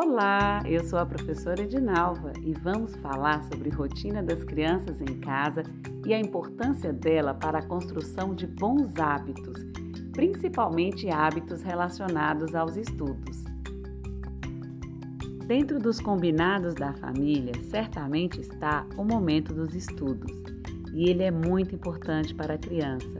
Olá, eu sou a professora Edinalva e vamos falar sobre rotina das crianças em casa e a importância dela para a construção de bons hábitos, principalmente hábitos relacionados aos estudos. Dentro dos combinados da família, certamente está o momento dos estudos, e ele é muito importante para a criança,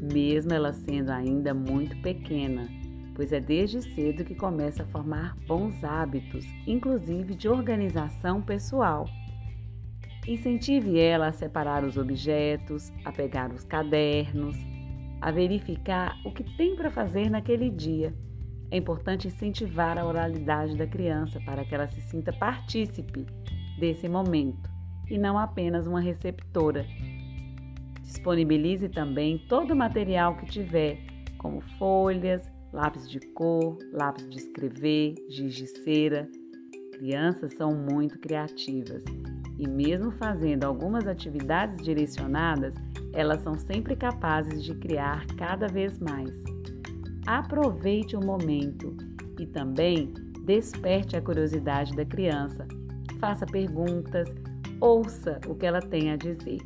mesmo ela sendo ainda muito pequena pois é desde cedo que começa a formar bons hábitos, inclusive de organização pessoal. Incentive ela a separar os objetos, a pegar os cadernos, a verificar o que tem para fazer naquele dia. É importante incentivar a oralidade da criança para que ela se sinta partícipe desse momento e não apenas uma receptora. Disponibilize também todo o material que tiver, como folhas, lápis de cor, lápis de escrever, giz de cera. Crianças são muito criativas e, mesmo fazendo algumas atividades direcionadas, elas são sempre capazes de criar cada vez mais. Aproveite o momento e também desperte a curiosidade da criança. Faça perguntas, ouça o que ela tem a dizer.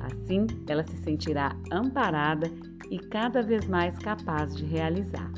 Assim, ela se sentirá amparada e cada vez mais capaz de realizar.